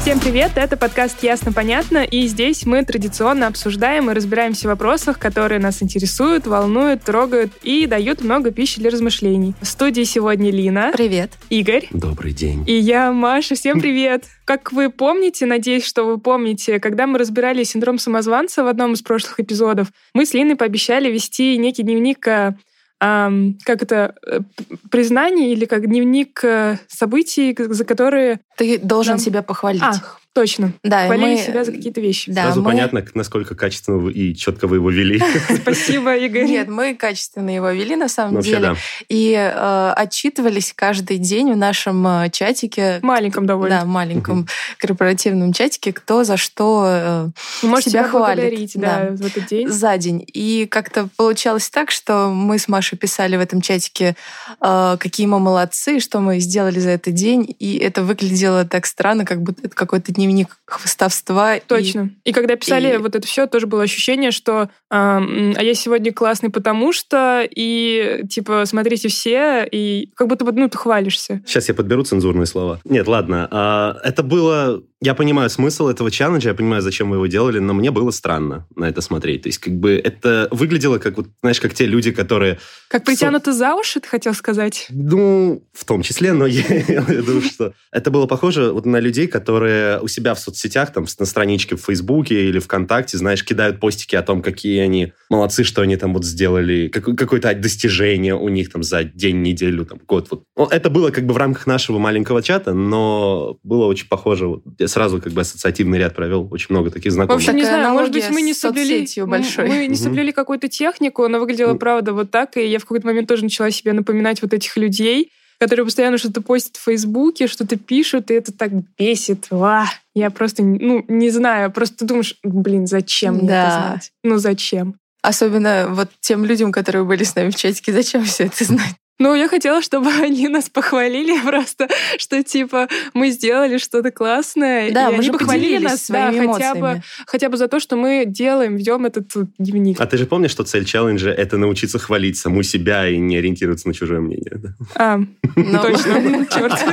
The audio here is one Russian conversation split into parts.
Всем привет, это подкаст «Ясно-понятно», и здесь мы традиционно обсуждаем и разбираемся в вопросах, которые нас интересуют, волнуют, трогают и дают много пищи для размышлений. В студии сегодня Лина, Привет. Игорь Добрый день. и я, Маша. Всем привет! Как вы помните, надеюсь, что вы помните, когда мы разбирали синдром самозванца в одном из прошлых эпизодов, мы с Линой пообещали вести некий дневник э, ам, как это, э, п- признаний или как дневник э, событий, за которые... Ты должен Нам- себя похвалить. Ах, точно. да, Хвалили мы- себя за какие-то вещи. Да, Сразу мы- понятно, насколько качественно вы и четко вы его вели. Спасибо, Игорь. Нет, мы качественно его вели на самом Вообще, деле. да. И э, отчитывались каждый день в нашем э, чатике. Маленьком довольно. Да, маленьком корпоративном чатике, кто за что э, Вы можете себя хвалит, да, да. в этот день. за день. И как-то получалось так, что мы с Машей писали в этом чатике, э, какие мы молодцы, что мы сделали за этот день. И это выглядело так странно, как будто это какой-то дневник хвостовства. и Точно. И когда писали и- вот это все, тоже было ощущение, что а я сегодня классный, потому что и типа смотрите все, и как будто бы ну ты хвалишься. Сейчас я подберу цензурные слова. Нет, ладно. а, Это было... Я понимаю смысл этого челленджа, я понимаю, зачем вы его делали, но мне было странно на это смотреть. То есть, как бы это выглядело как, вот, знаешь, как те люди, которые... Как притянуты за уши, ты хотел сказать? Ну, в том числе, но я, я думаю, что это было похоже вот на людей, которые у себя в соцсетях, там, на страничке в Фейсбуке или ВКонтакте, знаешь, кидают постики о том, какие они молодцы, что они там вот сделали, как- какое-то достижение у них там за день, неделю, там, год. Вот. Ну, Это было как бы в рамках нашего маленького чата, но было очень похоже. Вот Я сразу как бы ассоциативный ряд провел, очень много таких В знакомых. общем, не знаю, может быть, мы не соблюли, большой. мы не Мгм. соблюли какую-то технику, она выглядела, Ну. правда, вот так, и я в какой-то момент тоже начала себе напоминать вот этих людей, которые постоянно что-то постят в Фейсбуке, что-то пишут, и это так бесит. Ва! Я просто, ну, не знаю, просто думаешь, блин, зачем мне это знать? Ну, зачем? Особенно вот тем людям, которые были с нами в чатике, зачем все это знать? Ну, я хотела, чтобы они нас похвалили просто, что типа мы сделали что-то классное. Да, и мы они же похвалили нас, да, своими хотя бы, эмоциями. хотя бы за то, что мы делаем, ведем этот дневник. А ты же помнишь, что цель челленджа — это научиться хвалить саму себя и не ориентироваться на чужое мнение? да? А, Ну, точно, черт.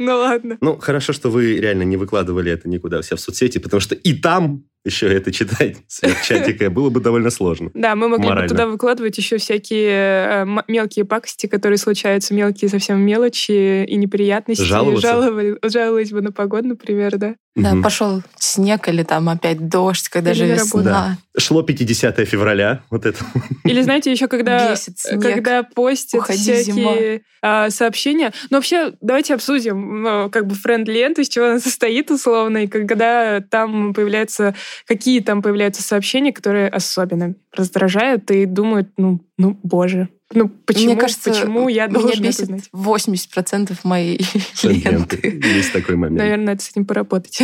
Ну ладно. Ну, хорошо, что вы реально не выкладывали это никуда все в соцсети, потому что и там еще это читать сверх чатика было бы довольно сложно. Да, мы могли бы туда выкладывать еще всякие э, мелкие пакости, которые случаются, мелкие совсем мелочи и неприятности. Жаловаться? Жаловали- Жаловались бы на погоду, например, да. Да, Мгм. пошел снег или там опять дождь, когда Или же весна. Шло 50 февраля, вот это. Или знаете, еще когда, Бесит снег. когда постят Уходи, всякие а, сообщения. Но вообще, давайте обсудим, ну, как бы френд-ленту, из чего она состоит условно, и когда там появляются, какие там появляются сообщения, которые особенно раздражают и думают, ну, ну, боже, ну почему, Мне кажется, почему я меня должен это бесит знать? 80% моей ленты. Есть такой момент. Наверное, надо с этим поработать.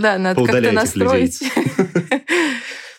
Да, надо как-то настроить.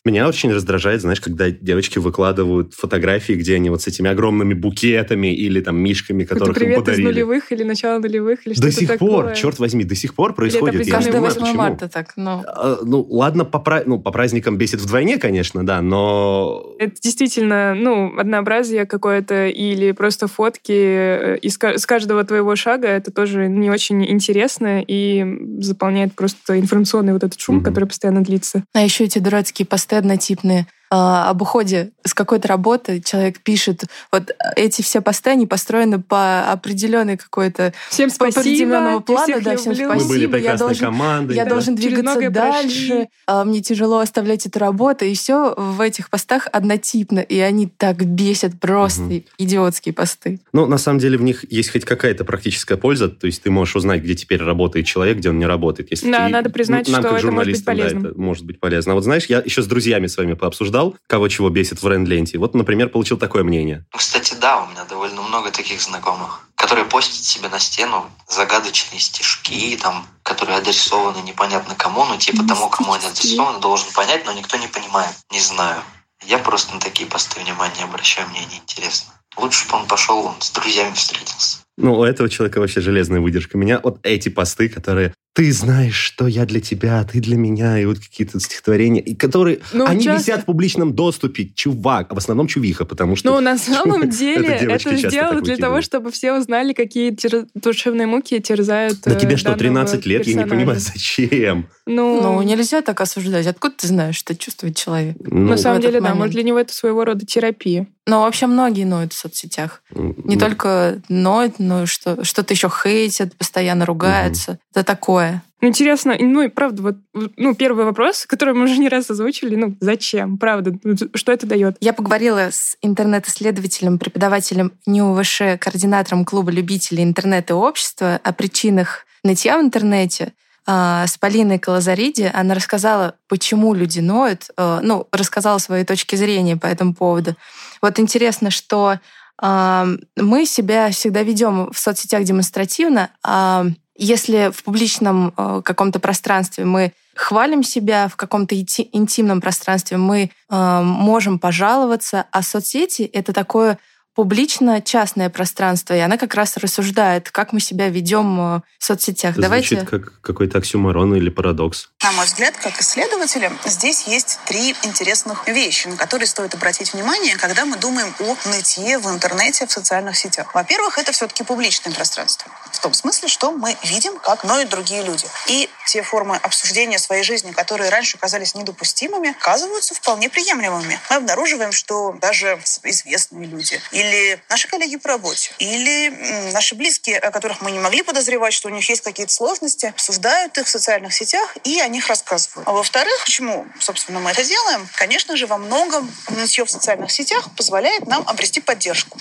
Меня очень раздражает, знаешь, когда девочки выкладывают фотографии, где они вот с этими огромными букетами или там мишками, которых им привет из подарили. нулевых или начало нулевых, или До сих такое. пор, черт возьми, до сих пор происходит. Определенный Каждое понимаю, 8 почему. марта так, но... А, Ну, ладно, по, пра- ну, по праздникам бесит вдвойне, конечно, да, но... Это действительно, ну, однообразие какое-то или просто фотки э, из с каждого твоего шага. Это тоже не очень интересно и заполняет просто информационный вот этот шум, Мгм. который постоянно длится. А еще эти дурацкие посты однотипные. а, об уходе с какой-то работы человек пишет. Вот эти все посты, они построены по определенной какой-то Всем по определенному спасибо. плану, всех да, всем люблю. Мы были Спасибо, я прекрасной должен- командой. я да. должен двигаться дальше, прошли. а, мне тяжело оставлять эту работу, и все в этих постах однотипно, и они так бесят просто Мгм. идиотские посты. Ну, на самом деле в них есть хоть какая-то практическая польза, то есть ты можешь узнать, где теперь работает человек, где он не работает. Если Да, ты- надо признать, нам, что как это может быть журналистам, да, это может быть полезно. А вот знаешь, я еще с друзьями с вами пообсуждал, кого чего бесит в Ренленте. Вот, например, получил такое мнение. Кстати, да, у меня довольно много таких знакомых, которые постят себе на стену загадочные стишки, там, которые адресованы непонятно кому, ну, типа тому, кому они адресованы, должен понять, но никто не понимает. Не знаю. Я просто на такие посты внимания не обращаю, мне неинтересно. Лучше бы он пошел он с друзьями встретился. Ну, у этого человека вообще железная выдержка. Меня вот эти посты, которые ты знаешь, что я для тебя, ты для меня, и вот какие-то стихотворения, и которые, Ну, они часто- висят в публичном доступе, чувак, а в основном чувиха, потому что... Ну, на самом деле, Это сделано для того, чтобы все узнали, какие душевные муки терзают Да э, тебе что, данного 13 лет? Я не понимаю, зачем? Ну, Ну, нельзя так осуждать. Откуда ты знаешь, что чувствует человек? Ну, на самом деле, да, может, для него это своего рода терапия. Но вообще многие ноют в соцсетях. Не ну, только ноют, но и что, что-то еще хейтят, постоянно ругаются. Это такое. Ну, Интересно, ну и правда, вот, ну, первый вопрос, который мы уже не раз озвучили, ну, зачем, правда, ну, что это дает? Я поговорила с интернет-исследователем, преподавателем НИУВШ, координатором клуба любителей интернета и общества о причинах нытья в интернете а, с Полиной Калазариди. Она рассказала, почему люди ноют, а, ну, рассказала свои точки зрения по этому поводу. Вот интересно, что а, мы себя всегда ведем в соцсетях демонстративно, а если в публичном э, каком-то пространстве мы хвалим себя, в каком-то инти- интимном пространстве мы э, можем пожаловаться, а соцсети — это такое публично-частное пространство, и она как раз рассуждает, как мы себя ведем э, в соцсетях. это Давайте... Звучит как какой-то оксюморон или парадокс. На мой взгляд, как исследователя, здесь есть три интересных вещи, на которые стоит обратить внимание, когда мы думаем о нытье в интернете, в социальных сетях. Во-первых, это все-таки публичное пространство. В том смысле, что мы видим, как ноют другие люди. И те формы обсуждения своей жизни, которые раньше казались недопустимыми, оказываются вполне приемлемыми. Мы обнаруживаем, что даже известные люди или наши коллеги по работе, или наши близкие, о которых мы не могли подозревать, что у них есть какие-то сложности, обсуждают их в социальных сетях и о них рассказывают. А во-вторых, почему, собственно, мы это делаем? Конечно же, во многом нытье в социальных сетях позволяет нам обрести поддержку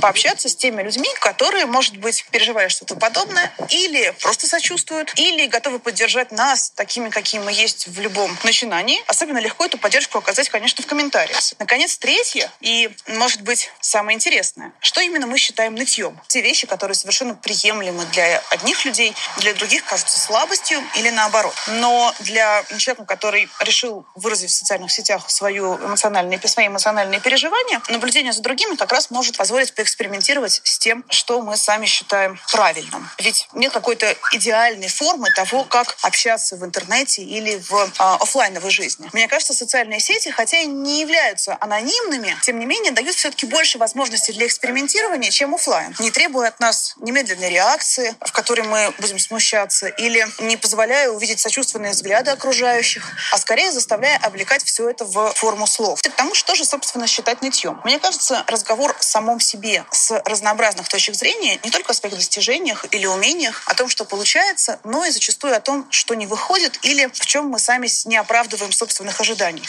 пообщаться с теми людьми, которые, может быть, переживали что-то подобное, или просто сочувствуют, или готовы поддержать нас такими, какие мы есть в любом начинании. Особенно легко эту поддержку оказать, конечно, в комментариях. Наконец, третье, и, может быть, самое интересное. Что именно мы считаем нытьем? Те вещи, которые совершенно приемлемы для одних людей, для других кажутся слабостью или наоборот. Но для человека, который решил выразить в социальных сетях свою эмоциональные, свои эмоциональные переживания, наблюдение за другими как раз может позволить поэкспериментировать с тем, что мы сами считаем правильным. Ведь нет какой-то идеальной формы того, как общаться в интернете или в а, офлайновой жизни. Мне кажется, социальные сети, хотя и не являются анонимными, тем не менее дают все-таки больше возможностей для экспериментирования, чем офлайн, не требуя от нас немедленной реакции, в которой мы будем смущаться, или не позволяя увидеть сочувственные взгляды окружающих, а скорее заставляя облекать все это в форму слов. К тому, что же, собственно, считать нытьем. Мне кажется, разговор в самом себе с разнообразных точек зрения не только о своих достижениях или умениях, о том, что получается, но и зачастую о том, что не выходит или в чем мы сами не оправдываем собственных ожиданий.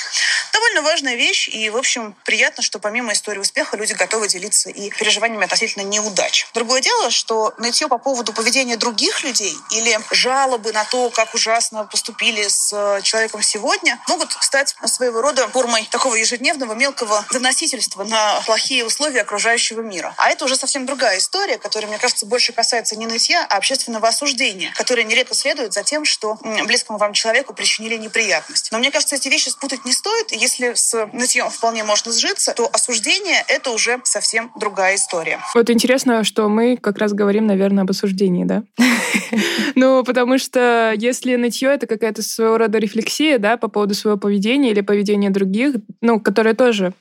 Довольно важная вещь, и, в общем, приятно, что помимо истории успеха люди готовы делиться и переживаниями относительно неудач. Другое дело, что нытье по поводу поведения других людей или жалобы на то, как ужасно поступили с э, человеком сегодня, могут стать своего рода формой такого ежедневного мелкого доносительства на плохие условия окружающего мира. А это уже совсем другая история, которая, мне кажется, больше касается не нытья, а общественного осуждения, которое нередко следует за тем, что близкому вам человеку причинили неприятность. Но мне кажется, эти вещи спутать не стоит, если с нытьем вполне можно сжиться, то осуждение — это уже совсем другая история. Вот интересно, что мы как раз говорим, наверное, об осуждении, да? Ну, потому что если нытье — это какая-то своего рода рефлексия, да, по поводу своего поведения или поведения других, ну, которое тоже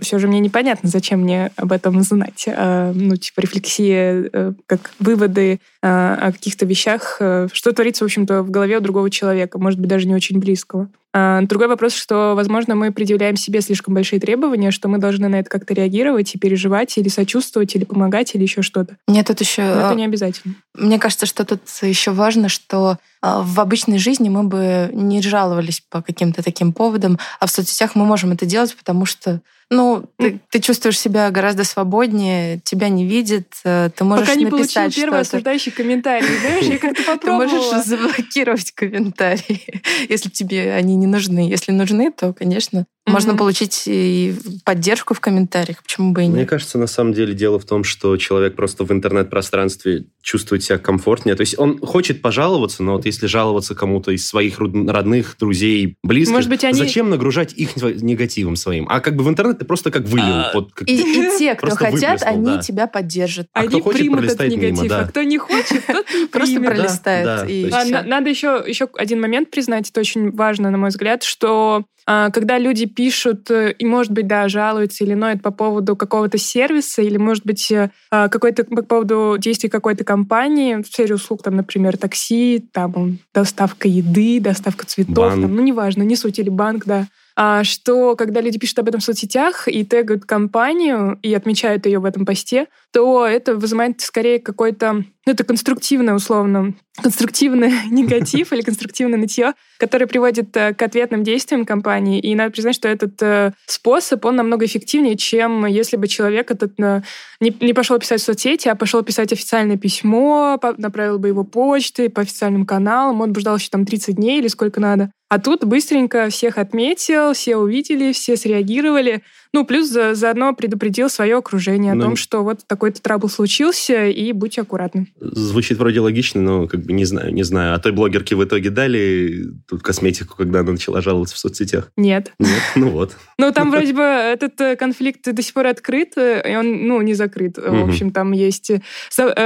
все же мне непонятно, зачем мне об этом знать. А, Ну, типа рефлексия, э, как выводы а, о каких-то вещах, э, что творится, в общем-то, в голове у другого человека, может быть, даже не очень близкого. А, Другой вопрос, что, возможно, мы предъявляем себе слишком большие требования, что мы должны на это как-то реагировать и переживать, или сочувствовать, или помогать, или еще что-то. Мне тут еще... Но это не обязательно. Мне кажется, что тут еще важно, что а, в обычной жизни мы бы не жаловались по каким-то таким поводам, а в соцсетях мы можем это делать, потому что ну, ты, ты чувствуешь себя гораздо свободнее, тебя не видят, э, ты можешь Пока не получил написать первый что-то. осуждающий комментарий, знаешь, я как-то Ты попробовала. можешь заблокировать комментарии, если тебе они не нужны. Если нужны, то, конечно, можно получить и поддержку в комментариях. Почему бы и Мне нет? кажется, на самом деле дело в том, что человек просто в интернет-пространстве чувствует себя комфортнее. То есть он хочет пожаловаться, но вот если жаловаться кому-то из своих родных, друзей, близких, Может быть, они- зачем нагружать их негативом своим? А как бы в интернет ты просто как вылил. А, вот как- И, и те, кто хотят, они да. тебя поддержат. А Они кто хочет, примут этот пролистает мимо, негатив, да. а кто не хочет, тот не Просто пролистает. да, и А, Надо еще, еще один момент признать, это очень важно, на мой взгляд, что когда люди пишут э, и, может быть, да, жалуются или ноют по поводу какого-то сервиса или, может быть, э, а, какой-то по поводу действий какой-то компании в сфере услуг, там, например, такси, там, доставка еды, доставка цветов, Банк. там, ну, неважно, не суть, или банк, да, а, что когда люди пишут об этом в соцсетях и тегают компанию и отмечают ее в этом посте, то это вызывает скорее какой-то, ну, это конструктивное, условно, конструктивный негатив или конструктивное нытье, которое приводит э, к ответным действиям компании. И надо признать, что этот э, способ, он намного эффективнее, чем если бы человек этот э, не, не пошел писать в соцсети, а пошел писать официальное письмо, направил бы его почтой по официальным каналам, он бы ждал еще там 30 дней или сколько надо. А тут быстренько всех отметил, все увидели, все среагировали. Ну, плюс за- заодно предупредил свое окружение о Ну, том, что вот такой-то трабл случился, и будьте аккуратны. Звучит вроде логично, но как бы не знаю, не знаю. А той блогерке в итоге дали тут косметику, когда она начала жаловаться в соцсетях? Нет. Нет? Ну вот. Ну, там вроде бы этот э, конфликт до сих пор открыт, э, и он, ну, не закрыт. В общем, там есть э,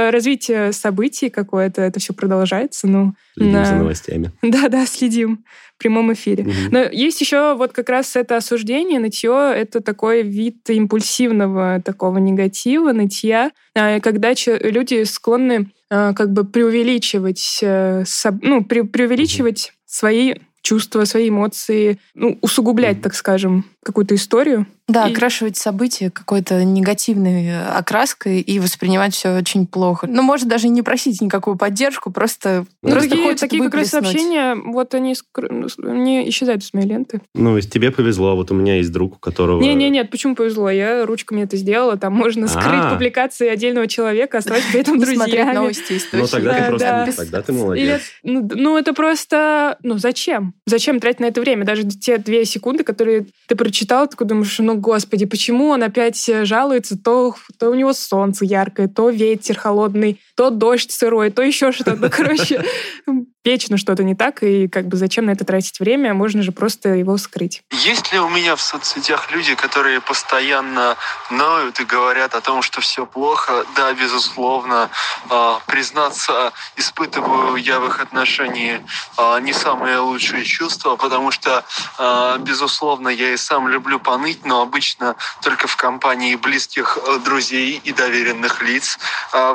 развитие событий какое-то, это все продолжается, ну... Следим на- за новостями. Да-да, следим в прямом эфире. Мгм. Но есть еще вот как раз это осуждение, нытье, это такой вид импульсивного такого негатива, нытья, а, когда люди склонны а, как бы преувеличивать, э, ну, пре- преувеличивать свои чувства, свои эмоции, ну, усугублять, так скажем, какую-то историю. Да, И- окрашивать события какой-то негативной э, окраской и воспринимать все очень плохо. Ну, может даже и не просить никакую поддержку, просто, Ну, просто такие, такие как раз сообщения, вот они скр- не исчезают из моей ленты. Ну, тебе повезло. Вот у меня есть друг, у которого... Не-не, нет, почему повезло? Я ручками это сделала. Там можно скрыть А. публикации отдельного человека, оставить при этом смотреть друзьями. новости Ну, тогда Да, ты просто... да. Тогда ты молодец. ну, ну, это просто... Ну, зачем? Зачем тратить на это время? Даже те две секунды, которые ты прочитал, такой думаешь, ну, господи, почему он опять э, жалуется? То, то у него солнце яркое, то ветер холодный, то дождь сырой, то еще что-то. Ну, короче, вечно что-то не так, и как бы зачем на это тратить время? Можно же просто его скрыть. Есть ли у меня в соцсетях люди, которые постоянно ноют и говорят о том, что все плохо? Да, безусловно. А, признаться, испытываю я в их отношении а, не самые лучшие чувства, потому что, а, безусловно, я и сам люблю поныть, но обычно только в компании близких э, друзей и доверенных лиц.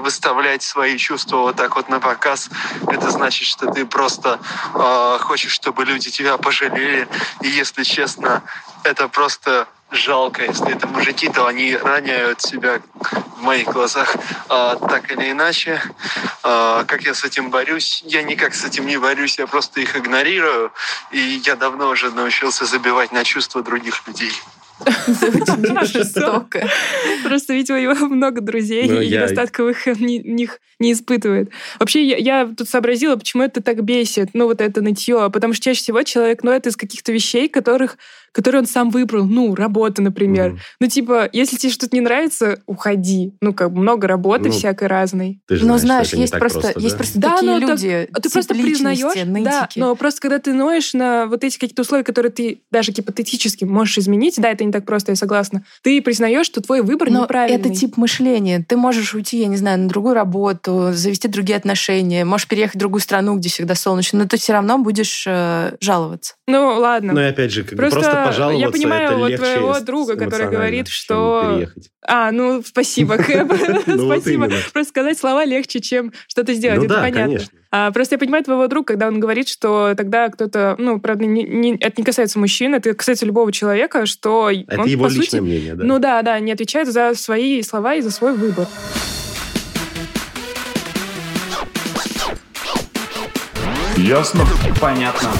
Выставлять свои чувства вот так вот на показ, это значит, что ты просто а, хочешь, чтобы люди тебя пожалели. И если честно, это просто жалко. Если это мужики, то они роняют себя в моих глазах а, так или иначе. А, как я с этим борюсь? Я никак с этим не борюсь, я просто их игнорирую. И я давно уже научился забивать на чувства других людей. Это жестоко. Просто, видимо, у него много друзей, Ну, и я- недостатков их ни- них не испытывает. Вообще, я, я тут сообразила, почему это так бесит, ну, вот это нытье. Потому что чаще всего человек ноет из каких-то вещей, которых, которые он сам выбрал. Ну, работа, например. Мгм. Ну, типа, если тебе что-то не нравится, уходи. Ну, как бы много работы Ну, всякой разной. Ты же Но знаешь, это не есть так просто, есть да? просто Да, такие так- люди, А ты просто признаешь, да, но просто когда ты ноешь на вот эти какие-то условия, которые ты даже гипотетически можешь изменить, да, это не так просто, я согласна, ты признаешь, что твой выбор Но неправильный. это тип мышления. Ты можешь уйти, я не знаю, на другую работу, завести другие отношения, можешь переехать в другую страну, где всегда солнечно, но ты все равно будешь э, жаловаться. Ну, ладно. Ну и опять же, как бы Просто просто я понимаю это вот легче твоего друга, который говорит, что- переехать. А, ну, спасибо, Кэп. Ну, Спасибо. Просто сказать слова легче, чем что-то сделать. Ну это да, понятно. конечно. А, просто я понимаю твоего друга, когда он говорит, что тогда кто-то, ну, правда, не- не- это не касается мужчин, это касается любого человека, что Это он, его по личное сути, мнение, да? ну да, да, не отвечает за свои слова и за свой выбор. Ясно? Понятно.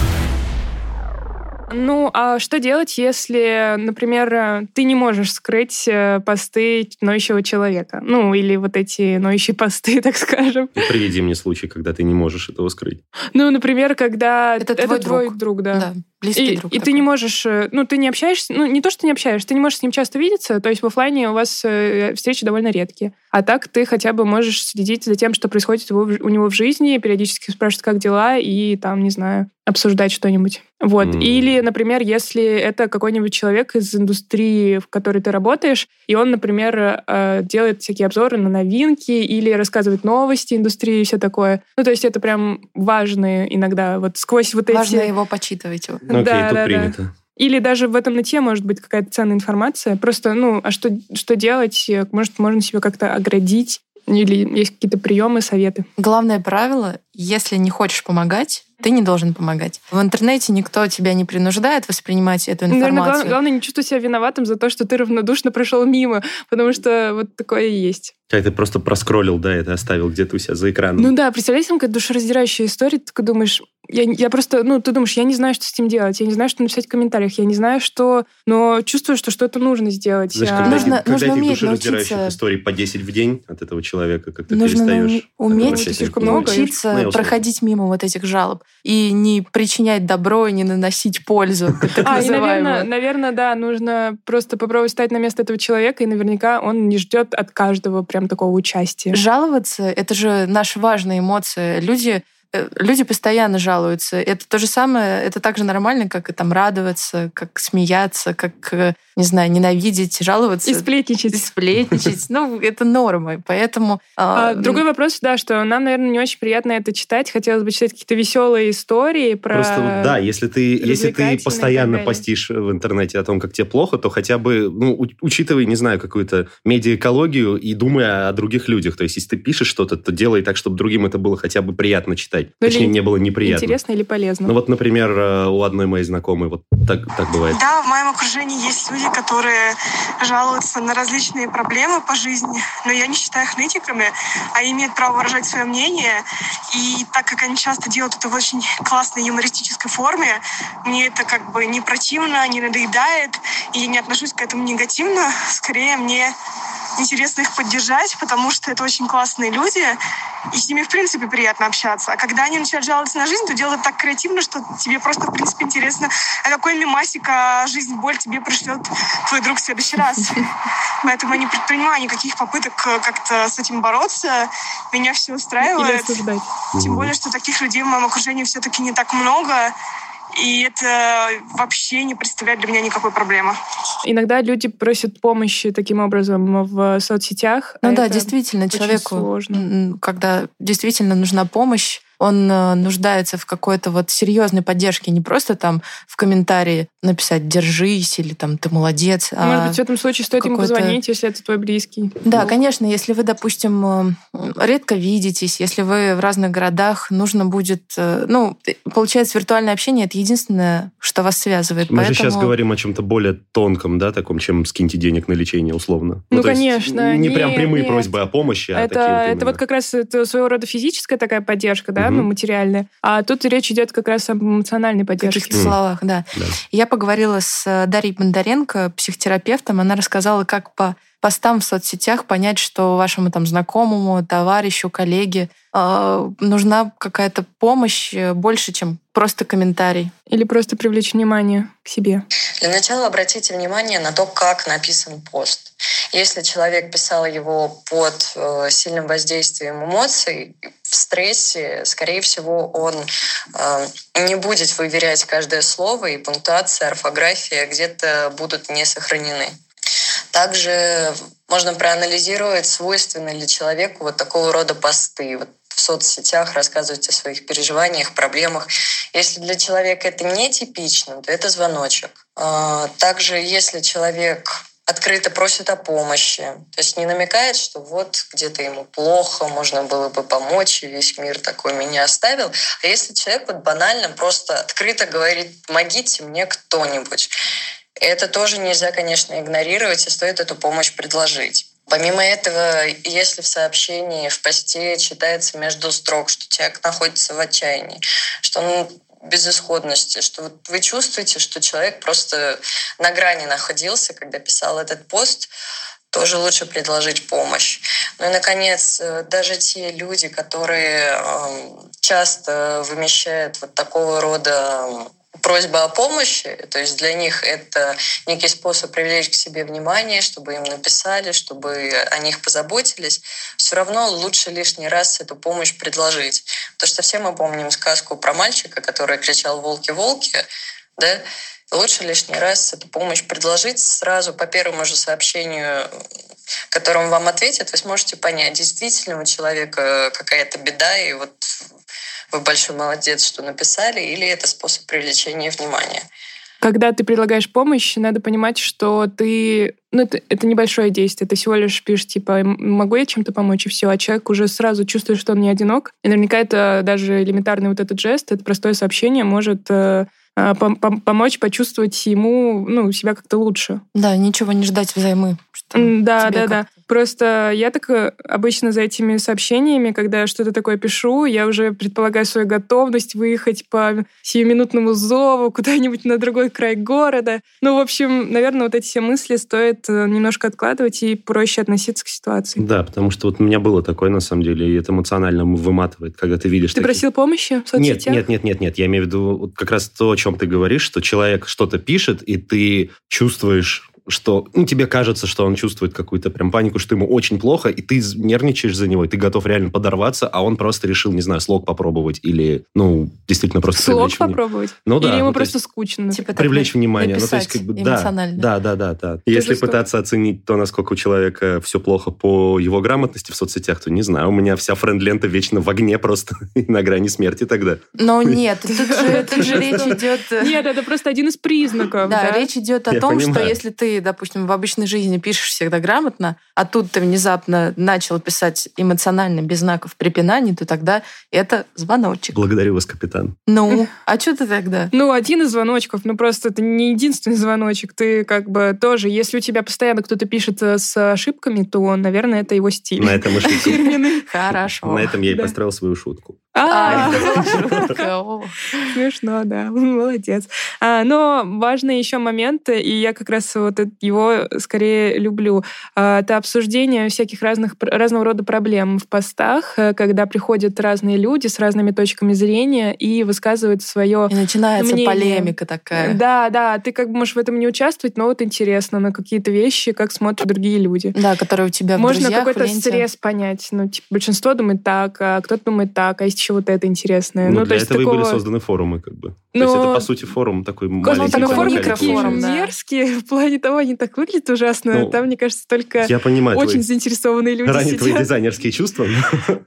Ну, а что делать, если, например, э, ты не можешь скрыть э, посты ноющего человека? Ну, или вот эти ноющие посты, так скажем. Ну, Приведи мне случай, когда ты не можешь этого скрыть. Ну, например, когда Это это, твой твой друг. друг, да. Да. Близкий И, друг. и ты такой. не можешь, э, ну, ты не общаешься, ну, не то, что ты не общаешься, ты не можешь с ним часто видеться, то есть в оффлайне у вас э, встречи довольно редкие. А так ты хотя бы можешь следить за тем, что происходит его у него в жизни, периодически спрашивать, как дела, и там, не знаю, обсуждать что-нибудь. Вот. Мгм. Или, например, если это какой-нибудь человек из индустрии, в которой ты работаешь, и он, например, э, делает всякие обзоры на новинки или рассказывает новости индустрии и все такое. Ну, то есть это прям важные иногда вот сквозь вот Важно эти... его почитывать. Ну, окей, Да, тут да, да. принято. Или даже в этом нате может быть какая-то ценная информация. Просто, ну, а что, что делать? Может, можно себя как-то оградить? Или есть какие-то приемы, советы? Главное правило, если не хочешь помогать, ты не должен помогать. В интернете никто тебя не принуждает воспринимать эту Наверное, информацию. гла- главное не чувствовать себя виноватым за то, что ты равнодушно прошел мимо, потому что вот такое и есть. Как ты просто проскроллил, да, это оставил где-то у себя за экраном. Ну да, представляете, там какая душераздирающая история, ты такой думаешь, я, я просто, ну, ты думаешь, я не знаю, что с этим делать, я не знаю, что написать в комментариях, я не знаю, что... Но чувствую, что что-то нужно сделать. Знаешь, А- когда, Нужно- когда нужно этих душераздирающих научиться- историй по 10 в день от этого человека, как ты Нужно перестаешь... уметь слишком много, научиться Ну, проходить мимо вот этих жалоб и не причинять добро и не наносить пользу, А, и, наверное, наверное, да, нужно просто попробовать стать на место этого человека, и наверняка он не ждет от каждого прям такого участия. Жаловаться — это же наша важная эмоция. Люди Люди постоянно жалуются. Это то же самое, это так же нормально, как и там радоваться, как смеяться, как, э, не знаю, ненавидеть, жаловаться. И сплетничать. и сплетничать. Ну, это нормы. Поэтому... А, а, другой вопрос, да, что нам, наверное, не очень приятно это читать. Хотелось бы читать какие-то веселые истории про... Просто да, если ты, если ты постоянно постишь в интернете о том, как тебе плохо, то хотя бы, ну, учитывай, не знаю, какую-то медиаэкологию и думай о других людях. То есть, если ты пишешь что-то, то делай так, чтобы другим это было хотя бы приятно читать. Ну, или Точнее, не было неприятно. Интересно или полезно. Ну вот, например, э, у одной моей знакомой вот так, так бывает. Да, в моем окружении есть люди, которые жалуются на различные проблемы по жизни, но я не считаю их нытиками, а имеют право выражать свое мнение. И так как они часто делают это в очень классной юмористической форме, мне это как бы не противно, не надоедает, и я не отношусь к этому негативно. Скорее, мне интересно их поддержать, потому что это очень классные люди, и с ними, в принципе, приятно общаться. А когда они начинают жаловаться на жизнь, то делают так креативно, что тебе просто, в принципе, интересно, а какой мимасик а жизнь боль тебе пришлет твой друг в следующий раз. Поэтому я не предпринимаю никаких попыток э, как-то с этим бороться. Меня все Или устраивает. осуждать. Тем более, что таких людей в моем окружении все-таки не так много. И это вообще не представляет для меня никакой проблемы. Иногда люди просят помощи таким образом в соцсетях. Ну а да, действительно, человеку, сложно. когда действительно нужна помощь, он э, нуждается в какой-то вот серьезной поддержке, не просто там в комментарии написать «держись» или там «ты молодец», а Может быть, в этом случае стоит ему позвонить, если это твой близкий. Да, конечно, если вы, допустим, э, редко видитесь, если вы в разных городах, нужно будет... э, Ну, получается, виртуальное общение — это единственное, что вас связывает. Мы же Поэтому- сейчас говорим о чем-то более тонком, да, таком, чем скиньте денег на лечение, условно. Ну, есть конечно, Не прям нет, прямые нет. просьбы о помощи, а это, такие вот это вот как раз это своего рода физическая такая поддержка, да, Мгм. ну, материальная. А тут речь идет как раз об эмоциональной поддержке. каких-то словах, да. Да. Я поговорила с э, Дарьей Бондаренко, психотерапевтом. Она рассказала, как по постам в соцсетях понять, что вашему там знакомому, товарищу, коллеге э, нужна какая-то помощь э, больше, чем просто комментарий. Или просто привлечь внимание к себе. Для начала обратите внимание на то, как написан пост. Если человек писал его под э, сильным воздействием эмоций, в стрессе, скорее всего, он э, не будет выверять каждое слово, и пунктуация, орфография где-то будут не сохранены. Также можно проанализировать, свойственны ли человеку вот такого рода посты. Вот в соцсетях рассказывать о своих переживаниях, проблемах. Если для человека это нетипично, то это звоночек. А, Также, если человек открыто просит о помощи, то есть не намекает, что вот где-то ему плохо, можно было бы помочь, и весь мир такой меня оставил. А если человек вот банально просто открыто говорит, помогите мне кто-нибудь, это тоже нельзя, конечно, игнорировать, и стоит эту помощь предложить. Помимо этого, если в сообщении, в посте читается между строк, что человек находится в отчаянии, что он безысходности, что вот вы чувствуете, что человек просто на грани находился, когда писал этот пост, тоже лучше предложить помощь. Ну и, наконец, э, даже те люди, которые э, часто вымещают вот такого рода просьба о помощи, то есть для них это некий способ привлечь к себе внимание, чтобы им написали, чтобы о них позаботились, все равно лучше лишний раз эту помощь предложить. Потому что все мы помним сказку про мальчика, который кричал «волки, волки», да? Лучше лишний раз эту помощь предложить сразу по первому же сообщению, которым вам ответят, вы сможете понять, действительно у человека какая-то беда, и вот вы большой молодец, что написали, или это способ привлечения внимания. Когда ты предлагаешь помощь, надо понимать, что ты... Ну, это, это небольшое действие. Ты всего лишь пишешь, типа, могу я чем-то помочь, и все. А человек уже сразу чувствует, что он не одинок. И наверняка это даже элементарный вот этот жест, это простое сообщение может э, а, помочь почувствовать ему ну, себя как-то лучше. Да, ничего не ждать взаймы. Да, да, да. Просто я так э, обычно за этими сообщениями, когда я что-то такое пишу, я уже предполагаю свою готовность выехать по сиюминутному зову куда-нибудь на другой край города. Ну, в общем, наверное, вот эти все мысли стоит э, немножко откладывать и проще относиться к ситуации. Да, потому что вот у меня было такое, на самом деле, и это эмоционально выматывает, когда ты видишь... Ты такие... просил помощи в соцсетях? Нет, нет, нет, нет, нет. Я имею в виду вот как раз то, о чем ты говоришь, что человек что-то пишет, и ты чувствуешь что ну, тебе кажется, что он чувствует какую-то прям панику, что ему очень плохо, и ты нервничаешь за него, и ты готов реально подорваться, а он просто решил, не знаю, слог попробовать или, ну, действительно просто слог привлечь попробовать? Ну да. Или ему ну, просто есть, скучно? Типа привлечь внимание. Ну, то есть, как бы, да, да, да, да, да. Если жестоко. пытаться оценить то, насколько у человека все плохо по его грамотности в соцсетях, то не знаю, у меня вся френд-лента вечно в огне просто на грани смерти тогда. Но нет, тут же, тут же речь идет... Нет, это просто один из признаков. Да, речь идет о том, что если ты допустим, в обычной жизни пишешь всегда грамотно, а тут ты внезапно начал писать эмоционально, без знаков препинаний, то тогда это звоночек. Благодарю вас, капитан. Ну, а что ты тогда? Ну, один из звоночков, ну просто это не единственный звоночек. Ты как бы тоже, если у тебя постоянно кто-то пишет э, с ошибками, то, наверное, это его стиль. На этом и Хорошо. На этом я и построил свою шутку. А, а Смешно, да, молодец. А, но важный еще момент, и я как раз вот его скорее люблю, это обсуждение всяких разных разного рода проблем в постах, э, когда приходят разные люди с разными точками зрения и высказывают свое И начинается мнение. полемика такая. Да, да, ты как бы можешь в этом не участвовать, но вот интересно на какие-то вещи, как смотрят другие люди. Да, которые у тебя в Можно какой-то стресс понять. Ну, типа, большинство думает так, а кто-то думает так, а есть еще вот это интересное. Ну, ну для этого такого... и были созданы форумы, как бы. Но... То есть это, по сути, форум такой маленький. Ну, форум микрофорум, да. мерзкие, в плане того, они так выглядят ужасно. Ну, Там, мне кажется, только я понимаю, очень твои... заинтересованные люди Ранее сидят. твои дизайнерские чувства.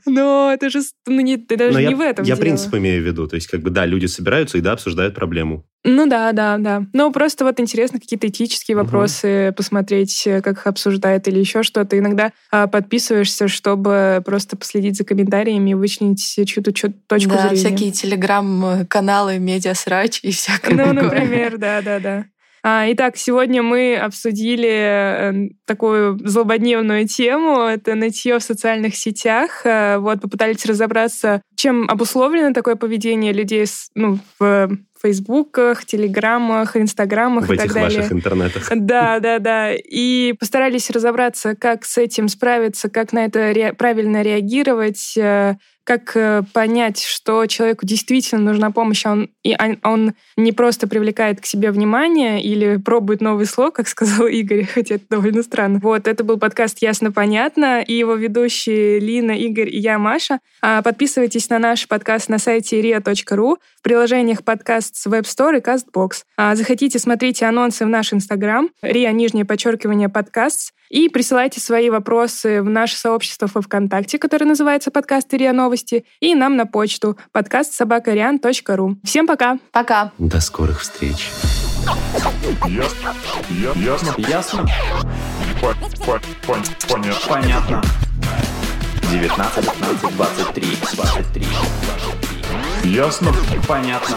Но это же ну, не, даже Но не я, в этом Я дело. принцип имею в виду. То есть, как бы, да, люди собираются и, да, обсуждают проблему. Ну да, да, да. Но просто вот интересно какие-то этические вопросы угу. посмотреть, как их обсуждают или еще что-то. Иногда а, подписываешься, чтобы просто последить за комментариями и вычленить чью-то точку да, зрения. всякие телеграм-каналы, медиасрач и всякое Ну, такое. например, да, да, да. А, итак, сегодня мы обсудили э, такую злободневную тему. Это нытье в социальных сетях. Э, вот, попытались разобраться, чем обусловлено такое поведение людей ну, в фейсбуках, телеграммах, инстаграмах в и так далее. В ваших интернетах. Да, да, да. И постарались разобраться, как с этим справиться, как на это ре- правильно реагировать, э, как э, понять, что человеку действительно нужна помощь, а он, и он не просто привлекает к себе внимание или пробует новый слог, как сказал Игорь, хотя это довольно странно. Вот, это был подкаст «Ясно-понятно», и его ведущие Лина, Игорь и я, Маша. А, подписывайтесь на наш подкаст на сайте ria.ru, в приложениях подкаст с Web Store и CastBox. А, захотите, смотрите анонсы в наш Инстаграм, ria, нижнее подчеркивание, подкаст, и присылайте свои вопросы в наше сообщество во ВКонтакте, которое называется «Подкаст РИА Новости», и нам на почту подкаст собакариан.ру. Всем пока! Пока! До скорых встреч! Ясно? Ясно? Ясно? По, по, пон, понятно. Понятно. 19, 15, 23, 23. Ясно? Понятно.